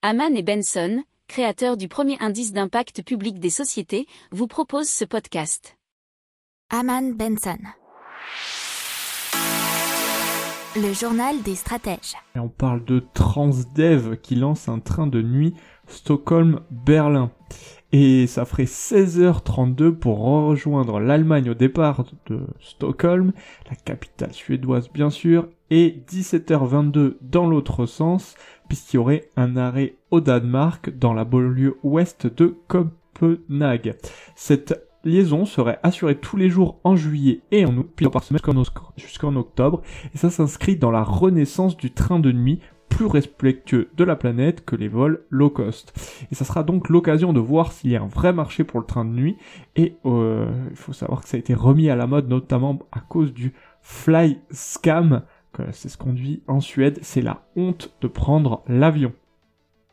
Haman et Benson, créateurs du premier indice d'impact public des sociétés, vous proposent ce podcast. Haman Benson. Le journal des stratèges. Et on parle de Transdev qui lance un train de nuit Stockholm-Berlin. Et ça ferait 16h32 pour rejoindre l'Allemagne au départ de Stockholm, la capitale suédoise bien sûr, et 17h22 dans l'autre sens, puisqu'il y aurait un arrêt au Danemark dans la banlieue ouest de Copenhague. Cette liaison serait assurée tous les jours en juillet et en août, puis par semaine jusqu'en octobre, et ça s'inscrit dans la renaissance du train de nuit respectueux de la planète que les vols low cost. Et ça sera donc l'occasion de voir s'il y a un vrai marché pour le train de nuit. Et euh, il faut savoir que ça a été remis à la mode notamment à cause du fly scam. C'est ce qu'on dit en Suède. C'est la honte de prendre l'avion.